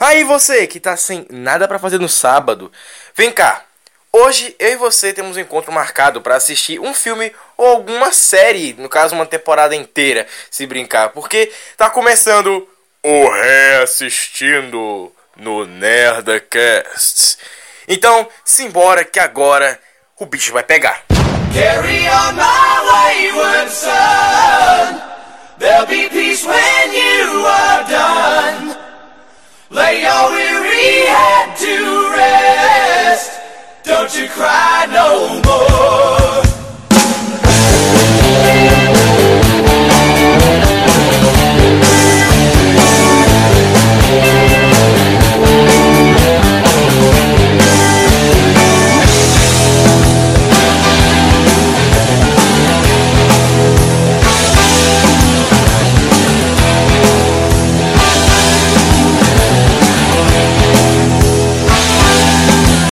Aí você que tá sem nada para fazer no sábado, vem cá. Hoje eu e você temos um encontro marcado para assistir um filme ou alguma série, no caso uma temporada inteira, se brincar, porque tá começando o reassistindo no Nerdcast. Então, simbora que agora o bicho vai pegar. Carry on my Lay your weary head to rest. Don't you cry no more.